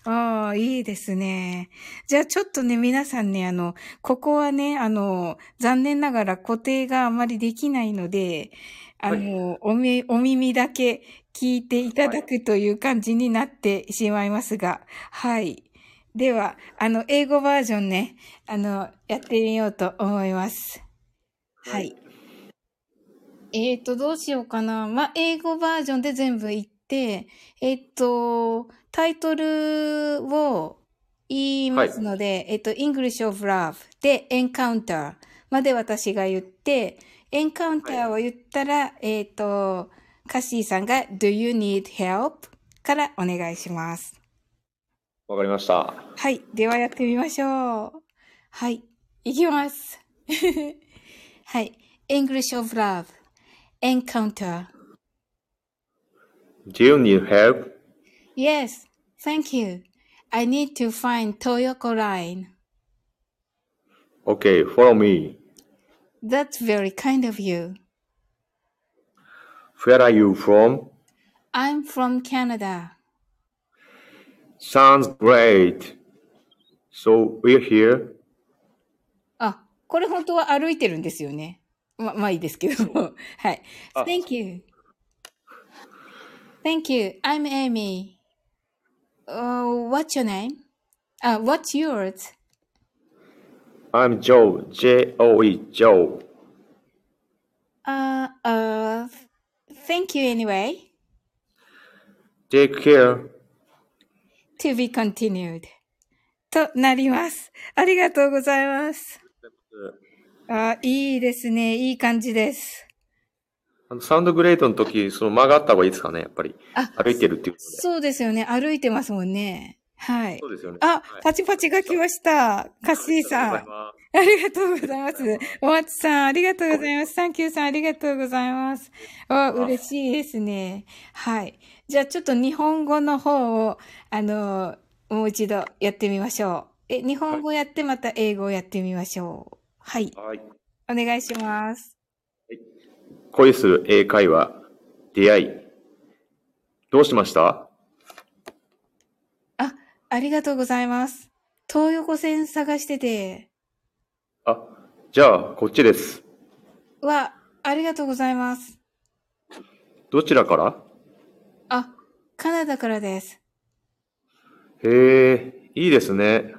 ああ、いいですね。じゃあちょっとね、皆さんね、あの、ここはね、あの、残念ながら固定があまりできないので、あの、おみ、お耳だけ聞いていただくという感じになってしまいますが、はい。では、あの、英語バージョンね、あの、やってみようと思います。はい。えっ、と、どうしようかな。まあ、英語バージョンで全部言って、えっ、と、タイトルを言いますので、えっ、と、English of Love で Encounter まで私が言って、Encounter を言ったら、えっ、と、カッシーさんが Do you need help? からお願いします。わかりました。はい。ではやってみましょう。はい。いきます。はい。English of Love Encounter Do you need help? Yes, thank you. I need to find Toyoko Line. Okay, follow me. That's very kind of you. Where are you from? I'm from Canada. Sounds great. So we're here. あ、これ本当は歩いてるんですよね。ま、まあいいですけど。はい。あ Thank you. Thank you. I'm Amy. Uh, what's your name? Uh, what's yours? I'm Joe, J-O-E, Joe. Uh, uh, thank you anyway. Take care. To be continued. となります。ありがとうございます。あ、いいですね。いい感じです。あのサウンドグレートの時、その間があった方がいいですかね、やっぱり。あ、歩いてるっていう。そうですよね。歩いてますもんね。はいそ。うですよね。あはい、パチパチが来ました。カッシーさん。あありがとうございます。お松さん、ありがとうございます。サンキューさん、ありがとうございます。あ、嬉しいですね。はい。じゃあ、ちょっと日本語の方を、あの、もう一度やってみましょう。え、日本語やってまた英語をやってみましょう。はい。はい。お願いします。恋する英会話、出会い。どうしました？あ、ありがとうございます。東横線探してて、あ、じゃあ、こっちです。わ、ありがとうございます。どちらから？あ、カナダからです。へえ、いいですね。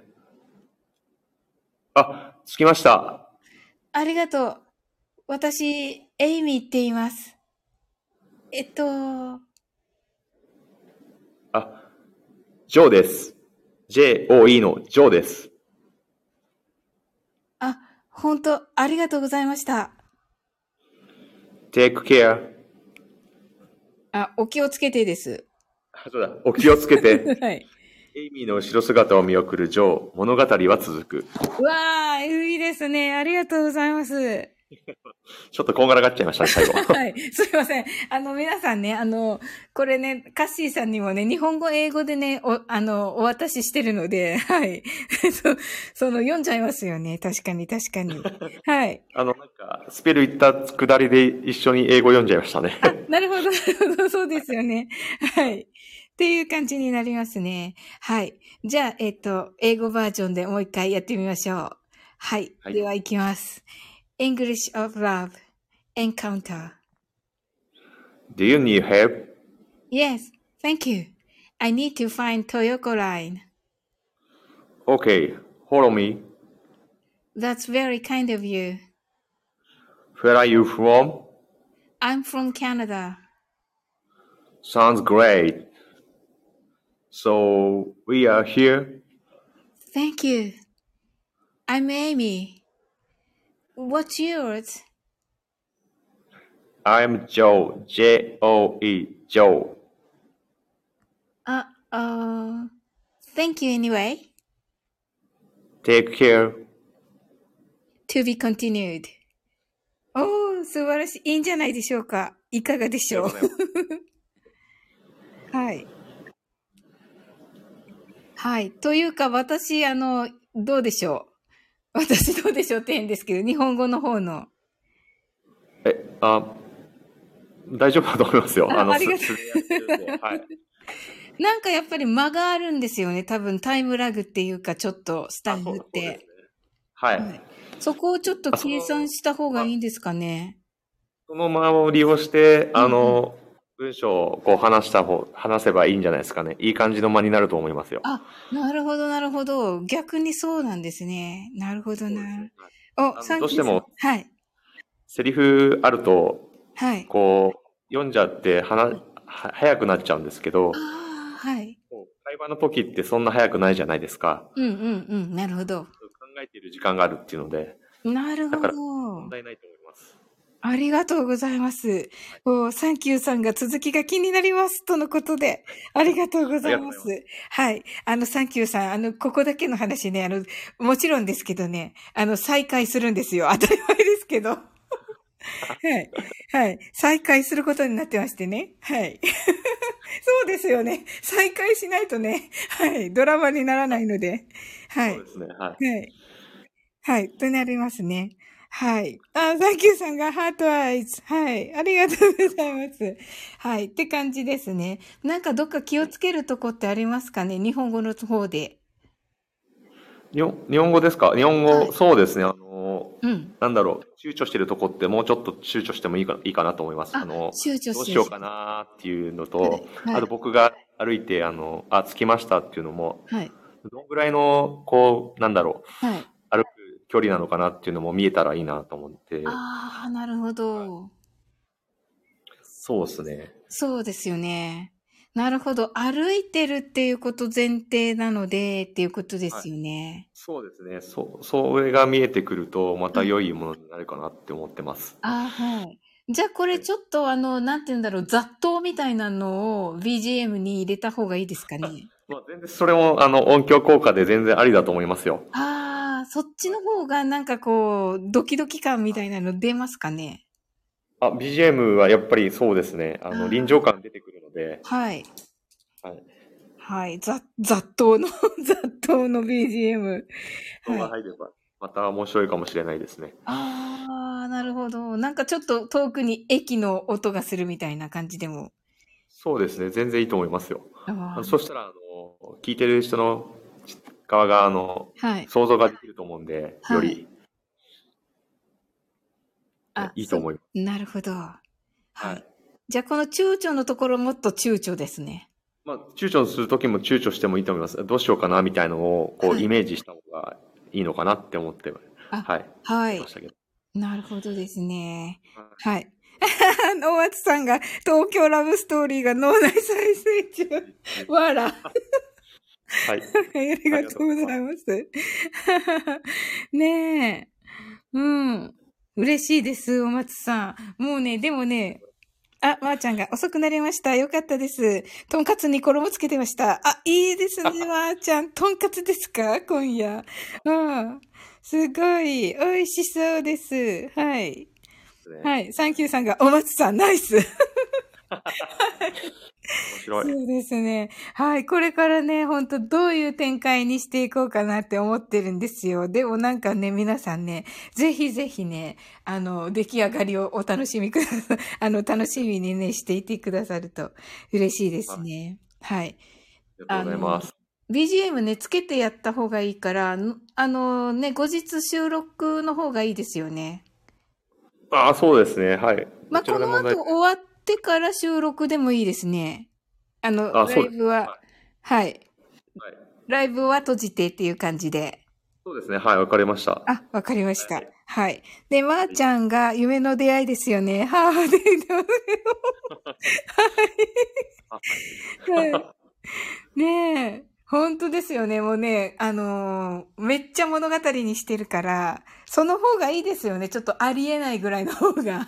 あ、着きました。ありがとう。私、エイミーって言います。えっと、あ、ジョーです。J-O-E のジョーです。あ、本当ありがとうございました。Take care. あ、お気をつけてです。あそうだ、お気をつけて。はい。エイミーの後ろ姿を見送るジョー、物語は続く。うわー、いいですね。ありがとうございます。ちょっこんがらがっちゃいましたね、最後。はい。すいません。あの、皆さんね、あの、これね、カッシーさんにもね、日本語、英語でね、お、あの、お渡ししてるので、はい。そその、読んじゃいますよね。確かに、確かに。はい。あの、なんか、スペル言ったくだりで一緒に英語読んじゃいましたね。あ、なるほど、なるほど、そうですよね。はい。っていう感じになりますね。はい。じゃあ、えっ、と、英語バージョンでもう一回やってみましょう。はい。はいでは、いきます。English of Love Encounter Do you need help? Yes, thank you. I need to find Toyoko Line. Okay, follow me. That's very kind of you. Where are you from? I'm from Canada. Sounds great. So, we are here. Thank you. I'm Amy. What's yours? I'm Joe, J-O-E, Joe. Uh, uh, thank you anyway. Take care. To be continued. おー、素晴らしい。いいんじゃないでしょうか。いかがでしょう。はい。はい。というか、私、あの、どうでしょう。私どうでしょうって変ですけど、日本語の方の。え、あ、大丈夫だと思いますよ。の、あありがとうはい。なんかやっぱり間があるんですよね。多分タイムラグっていうか、ちょっとスタイルって。ねはい。はいそこをちょっと計算した方がいいんですかね。その間を利用して、あの、文章をこう話した方、話せばいいんじゃないですかね。いい感じの間になると思いますよ。あ、なるほど、なるほど。逆にそうなんですね。なるほどな。お、のサンキューどうしてもはい。セリフあると、はい。こう、読んじゃって、はな、は早くなっちゃうんですけど、ああ、はい。会話の時ってそんな早くないじゃないですか。うんうんうん。なるほど。考えている時間があるっていうので、なるほど問。題ないと。ありがとうございます。おサンキューさんが続きが気になります。とのことで。ありがとうございまありがとうござす。はい。あの、サンキューさん、あの、ここだけの話ね、あの、もちろんですけどね、あの、再開するんですよ。当たり前ですけど。はい。はい。再開することになってましてね。はい。そうですよね。再開しないとね、はい。ドラマにならないので。はいそう。ですね。はい。はい。はい。となりますね。はい。あ、サンキューさんがハートアイズ。はい。ありがとうございます。はい。って感じですね。なんかどっか気をつけるとこってありますかね？日本語の方で。日本日本語ですか？日本語、はいそうですね。あの、うん。なんだろう、躊躇してるとこってもうちょっと躊躇してもいいかいいかなと思います。あの、躊躇してるどうしようかなっていうのと、はいはいあと僕が歩いて、あの、あ、着きましたっていうのも、はい。どんぐらいの、こう、なんだろう、はい。距離なのかなっていうのも見えたらいいなと思って、ああ、なるほど。そうですね。そうですよね。なるほど。歩いてるっていうこと前提なのでっていうことですよね。そうですね。そう、それが見えてくると、また良いものになるかなって思ってます。ああ、はい。じゃあこれちょっとあの、なんて言うんだろう、雑踏みたいなのを BGM に入れた方がいいですかね。まあ、全然それも、あの、音響効果で全然ありだと思いますよ。ああ、そっちの方がなんかこう、ドキドキ感みたいなの出ますかね？あ、BGM はやっぱりそうですね。あの、臨場感出てくるので、はい。はい。はい。雑、雑踏の、雑踏の BGM。はい。入れば、また面白いかもしれないですね。ああ、なるほど。なんかちょっと遠くに駅の音がするみたいな感じでも。そうですね。全然いいと思いますよ。そしたら、あの、聞いてる人の側が、あの、はい。想像ができると思うんで、はいより、あいいと思います。なるほど。はい。はいじゃあこの躊躇のところもっと躊躇ですね。まあ、躊躇するときも躊躇してもいいと思います。どうしようかな、みたいのを、こう、はいイメージした方がいいのかなって思って、あはい。はい。なるほどですね。はいはい。大松さんが東京ラブストーリーが脳内再生中。わら。はい。ありがとうございます。ねえ。うん。嬉しいです、お松さん。もうね、でもね、あ、まー、ちゃんが遅くなりました。よかったです。とんかつに衣つけてました。あ、いいですね、まー、ちゃん。とんかつですか？今夜。うん。すごい。美味しそうです。はい。はい。サンキューさんが、お松さん、ナイス。面白い。そうですね。はい。これからね、本当どういう展開にしていこうかなって思ってるんですよ。でもなんかね、皆さんね、ぜひぜひね、あの、出来上がりをお楽しみください。あの、楽しみにね、していてくださると嬉しいですね。はい。ありがとうございます。BGM ね、つけてやった方がいいから、んあのね、後日収録の方がいいですよね。ああ、そうですね。はい。まあ、この後終わってから収録でもいいですね。あの、ラあそうイブは、はい。はい。ライブは閉じてっていう感じで。そうですね。はい、わかりました。あ、わかりましたはい。はい。で、まー、ちゃんが夢の出会いですよね。はぁ、で、でもあはい。ねえ。本当ですよね。もうね、あのーめっちゃ物語にしてるから、その方がいいですよね。ちょっとありえないぐらいの方が。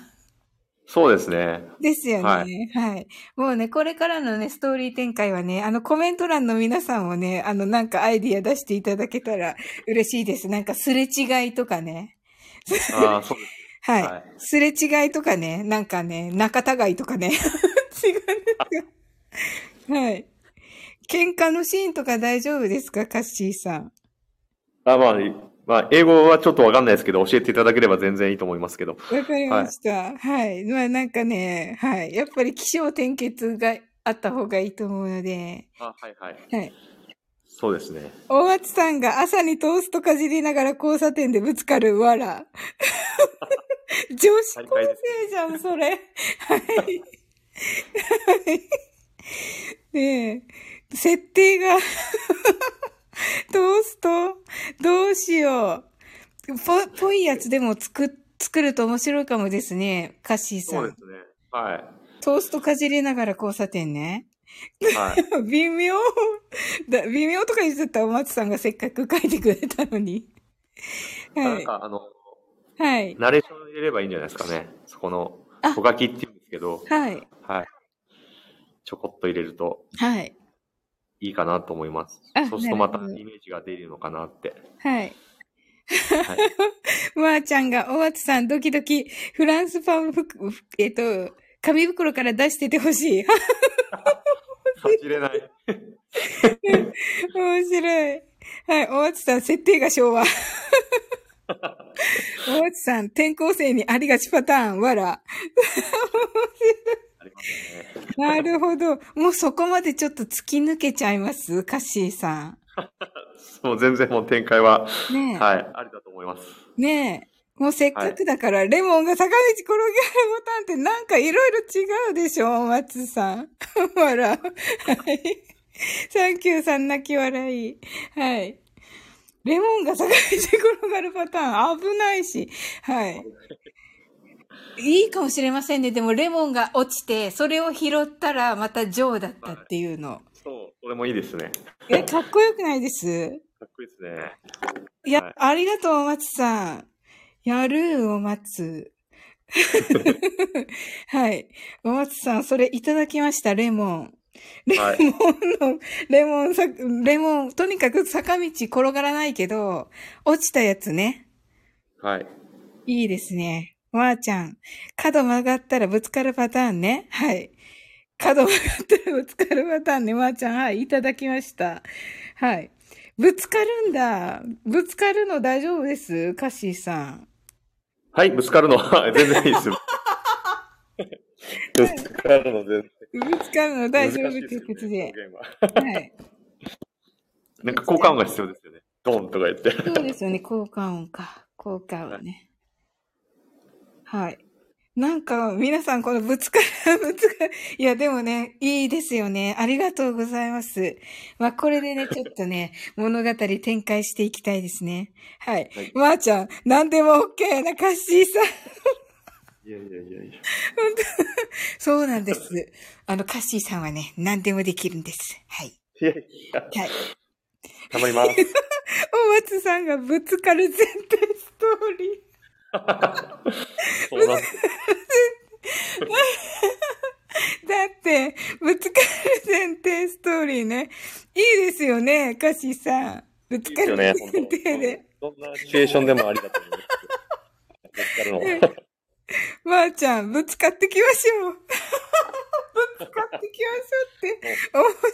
そうですね。ですよね。は。はいもうね、これからのね、ストーリー展開はね、あの、コメント欄の皆さんもね、あの、なんかアイディア出していただけたら嬉しいです。なんかすれ違いとかね。ああ、そう。はい。はいすれ違いとかね、なんかね、仲違いとかね。違うんですかはい。喧嘩のシーンとか大丈夫ですかカッシーさん。あまあ、まあ、英語はちょっとわかんないですけど、教えていただければ全然いいと思いますけど。わかりました。はい。まあなんかね、はい。やっぱり気象転結があった方がいいと思うので、あはいはい。はい。そうですね。大松さんが朝にトーストかじりながら交差点でぶつかるわら。女子高生じゃん、それ。はい。はい。ねえ、設定が、トーストどうしよう？ぽ、ぽいやつでも作、作ると面白いかもですね、カッシーさ。そうんですね。はい。トーストかじりながら交差点ね。はい。微妙だ。微妙とか言ってたお松さんがせっかく書いてくれたのに。はい。なんか、あの、はい。ナレーション入れればいいんじゃないですかね。そこのあ、小書きって言うんですけど、はい。はい。ちょこっと入れるとはい。いいかなと思いますあ。そうするとまたイメージが出るのかなって。はい。はい。まーちゃんが、お松さん、ドキドキ、フランスパンふえっと、紙袋から出しててほしい。走れない。面白い。はい、お松さん、設定が昭和。お松さん、転校生にありがちパターン、わら。ありますね。なるほど。もうそこまでちょっと突き抜けちゃいます？カッシーさん。もう全然もう展開は、ねえ。はい、ありだと思います。ねえ。もうせっかくだから、レモンが坂道転げるボタンってなんかいろいろ違うでしょ、松さん。ほら。はい。サンキューさん泣き笑い。はい。レモンが坂道転がるパターン危ないし。はい。いいかもしれませんね。でもレモンが落ちて、それを拾ったらまたジョーだったっていうの。そう、それもいいですね。え、かっこよくないです？かっこいいですね。いや、はいありがとう、お松さん。やる、お松。はい。お松さん、それいただきました、レモン。レモはいンの、レモンさ、レモン、とにかく坂道転がらないけど、落ちたやつね。はい。いいですね。わーちゃん。角曲がったらぶつかるパターンね。はい。角曲がったらぶつかるパターンね。わーちゃん、はい。いただきました。はい。ぶつかるんだ。ぶつかるの大丈夫です？カッシーさん。はい、ぶつかるのは全然いいですよ。ぶつかるの全然。ぶつかるの大丈夫という難しいですことで。はい。なんか効果音が必要ですよね。ドンとか言って。そうですよね。効果音か。効果音ね。はい。なんか、皆さんこのぶつかる、ぶつかる。いや、でもね、いいですよね。ありがとうございます。まあ、これでね、ちょっとね、物語展開していきたいですね。はい。はいまー、ちゃん、なんでも OK なカッシーさん。いやいやいやいや。そうなんです。あの、カッシーさんはね、何でもできるんです。はい。いやいや、はい。頑張ります。お松さんがぶつかる前提ストーリー。そうなんです。だって、ぶつかる前提ストーリーね。いいですよね、カシさん。ぶつかる前いいですよね、どんなシチュエーションでもありだと思います。ぶつかるのは。まー、ちゃん、ぶつかってきましょう。ぶつかってきましょうって、面白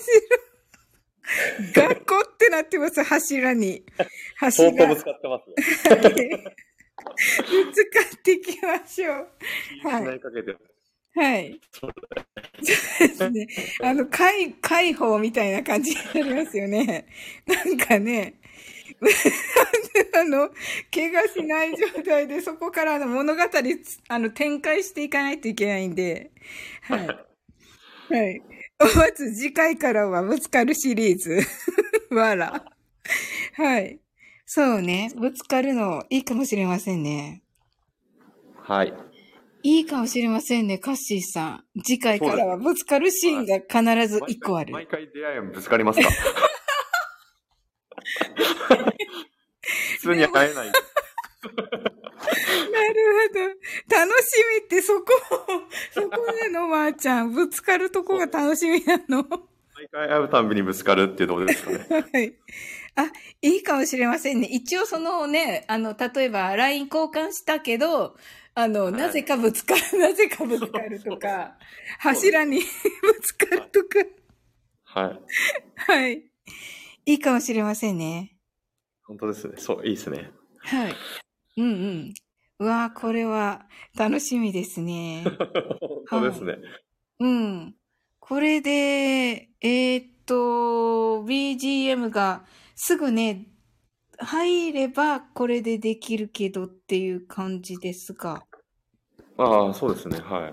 い。学校ってなってます、柱に。柱。相当ぶつかってますよ。ぶつかってきましょう。はいはい。そうですね。あの、解、解放みたいな感じになりますよね。なんかね、あの、怪我しない状態でそこからあの物語つ、あの、展開していかないといけないんで、はい。はい。まず次回からはぶつかるシリーズ。わら。はい。そうね。ぶつかるのいいかもしれませんね。はい。いいかもしれませんね、カッシーさん。次回からはぶつかるシーンが必ず一個ある。毎回出会いはぶつかりますか？普通に会えない。なるほど。楽しみってそこ、そこでのまーちゃん、ぶつかるとこが楽しみなの？毎回会うたんびにぶつかるってどうですかね。はい。あ、いいかもしれませんね。一応そのね、あの、例えば LINE 交換したけど、あの、いなぜかぶつかる、なぜかぶつかるとか、柱に ぶつかるとか、はい。はい。いいかもしれませんね。本当ですね。そう、いいですね。はい。うんうん。うわーこれは楽しみですね。本当ですね。うん。これで、えーっと、BGM がすぐね、入ればこれでできるけどっていう感じですが。ああ、そうですね。は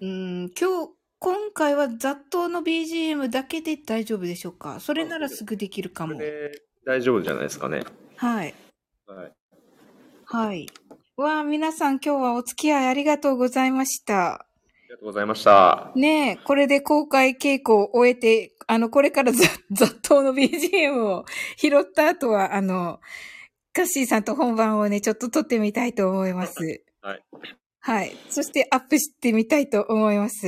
い。うん、今日、今回は雑踏の BGM だけで大丈夫でしょうか？それならすぐできるかもこ。れで大丈夫じゃないですかね。はい。はい。はい。わあ、皆さん今日はお付き合いありがとうございました。ありがとうございました。ねえ、これで公開稽古を終えて、あの、これからざ雑踏の BGM を拾った後は、あの、カッシーさんと本番をね、ちょっと撮ってみたいと思います。はい。はい。そしてアップしてみたいと思います。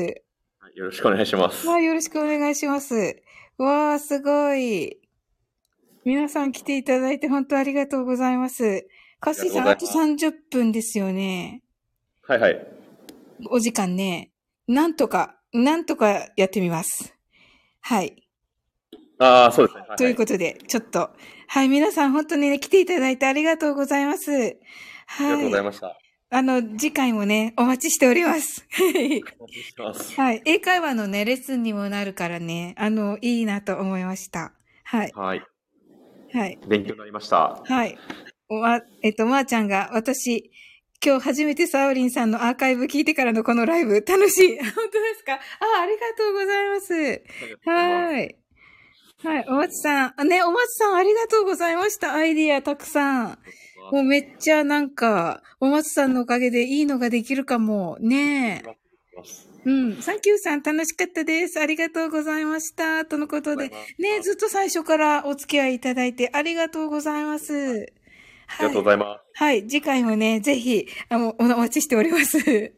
はいよろしくお願いします。わあ、よろしくお願いします。わあ、すごい。皆さん来ていただいて本当ありがとうございます。カッシーさん、あとありがとう30分ですよね。はいはい。お時間ね。なんとか、なんとかやってみます。はい。ああ、そうですね。はということで、ちょっと、はい、皆さん本当にね、来ていただいてありがとうございます。ありがとうございはい。ました。あの、次回もね、お待ちしております。はい。英会話のね、レッスンにもなるからね、あの、いいなと思いました。はい。はい。はい。勉強になりました。はい。おま、えっと、まー、ちゃんが、私、今日初めてサオリンさんのアーカイブ聞いてからのこのライブ、楽しい。本当ですか？あ、ありがとうございます。はい。はい。お松さん、あね、お松さんありがとうございました。アイディアたくさん。もうめっちゃなんか、お松さんのおかげでいいのができるかも。ねえ。うん。サンキューさん楽しかったです。ありがとうございました。とのことで。ねずっと最初からお付き合いいただいてありがとうございます。ありがとうございます。はい。次回もね、ぜひ、あの、お待ちしております。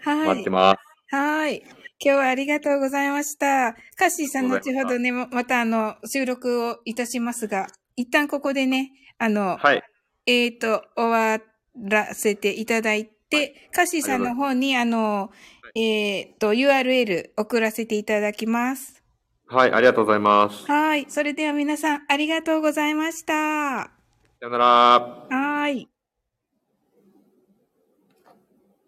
はい。待ってます。はい。今日はありがとうございました。カッシーさん、後ほどね、ままたあの、収録をいたしますが、一旦ここでね、あの、はい。えっ、と、終わらせていただいて、カッシーさんの方に、あの、えっ、と、URL 送らせていただきます。はい、ありがとうございます。はい。それでは皆さん、ありがとうございました。さよなら。はい。